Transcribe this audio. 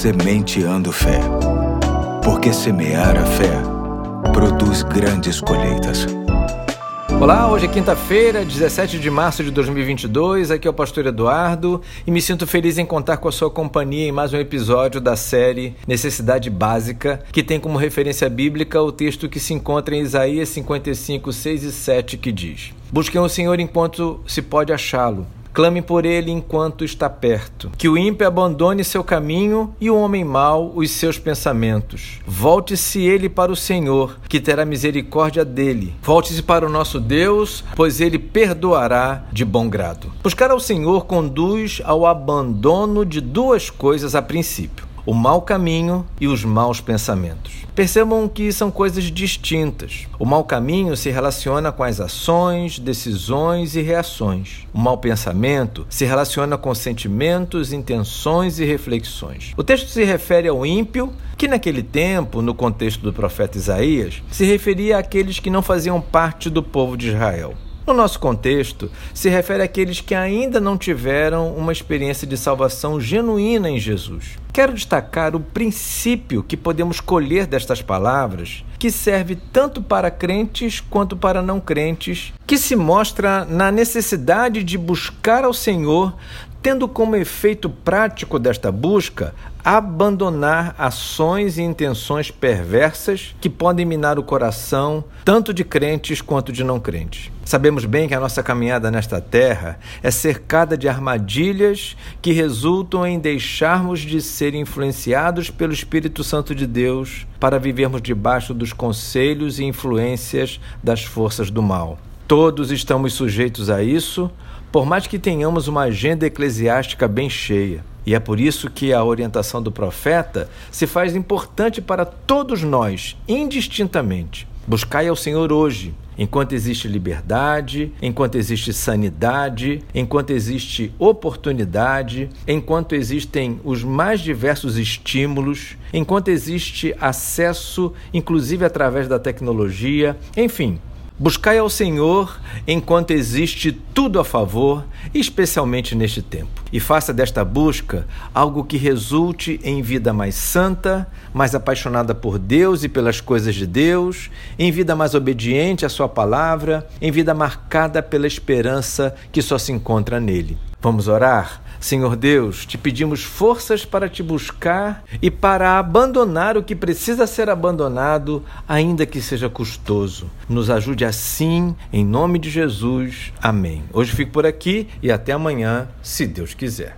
Sementeando Fé. Porque semear a fé produz grandes colheitas. Olá, hoje é quinta-feira, 17 de março de 2022. Aqui é o Pastor Eduardo e me sinto feliz em contar com a sua companhia em mais um episódio da série Necessidade Básica, que tem como referência bíblica o texto que se encontra em Isaías 55, 6 e 7, que diz: Busquem o Senhor enquanto se pode achá-lo Clame por ele enquanto está perto. Que o ímpio abandone seu caminho e o homem mau os seus pensamentos. Volte-se ele para o Senhor, que terá misericórdia dele. Volte-se para o nosso Deus, pois ele perdoará de bom grado. Buscar ao Senhor conduz ao abandono de duas coisas a princípio o mau caminho e os maus pensamentos. Percebam que são coisas distintas. O mau caminho se relaciona com as ações, decisões e reações. O mau pensamento se relaciona com sentimentos, intenções e reflexões. O texto se refere ao ímpio, que naquele tempo, no contexto do profeta Isaías, se referia àqueles que não faziam parte do povo de Israel. No nosso contexto, se refere àqueles que ainda não tiveram uma experiência de salvação genuína em Jesus. Quero destacar o princípio que podemos colher destas palavras, que serve tanto para crentes quanto para não crentes, que se mostra na necessidade de buscar ao Senhor tendo como efeito prático desta busca abandonar ações e intenções perversas que podem minar o coração tanto de crentes quanto de não crentes. Sabemos bem que a nossa caminhada nesta terra é cercada de armadilhas que resultam em deixarmos de ser influenciados pelo Espírito Santo de Deus para vivermos debaixo dos conselhos e influências das forças do mal. Todos estamos sujeitos a isso, por mais que tenhamos uma agenda eclesiástica bem cheia. E é por isso que a orientação do profeta se faz importante para todos nós, indistintamente. Buscai ao Senhor hoje, enquanto existe liberdade, enquanto existe sanidade, enquanto existe oportunidade, enquanto existem os mais diversos estímulos, enquanto existe acesso, inclusive através da tecnologia, enfim, Buscai ao Senhor enquanto existe tudo a favor, especialmente neste tempo. E faça desta busca algo que resulte em vida mais santa, mais apaixonada por Deus e pelas coisas de Deus, em vida mais obediente à Sua palavra, em vida marcada pela esperança que só se encontra nele. Vamos orar? Senhor Deus, te pedimos forças para te buscar e para abandonar o que precisa ser abandonado, ainda que seja custoso. Nos ajude assim, em nome de Jesus. Amém. Hoje fico por aqui e até amanhã, se Deus quiser quiser.